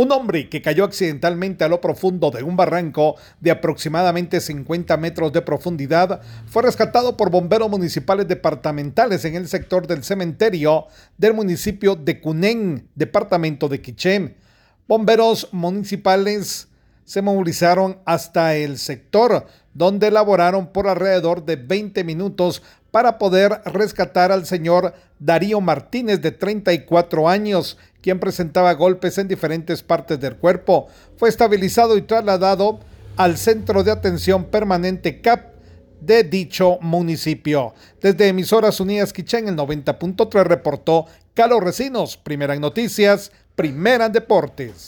Un hombre que cayó accidentalmente a lo profundo de un barranco de aproximadamente 50 metros de profundidad fue rescatado por bomberos municipales departamentales en el sector del cementerio del municipio de Cunén, departamento de Quiché. Bomberos municipales se movilizaron hasta el sector, donde laboraron por alrededor de 20 minutos para poder rescatar al señor Darío Martínez de 34 años, quien presentaba golpes en diferentes partes del cuerpo. Fue estabilizado y trasladado al Centro de Atención Permanente CAP de dicho municipio. Desde Emisoras Unidas Quichén, el 90.3 reportó Carlos Recinos, primera en noticias, primera en deportes.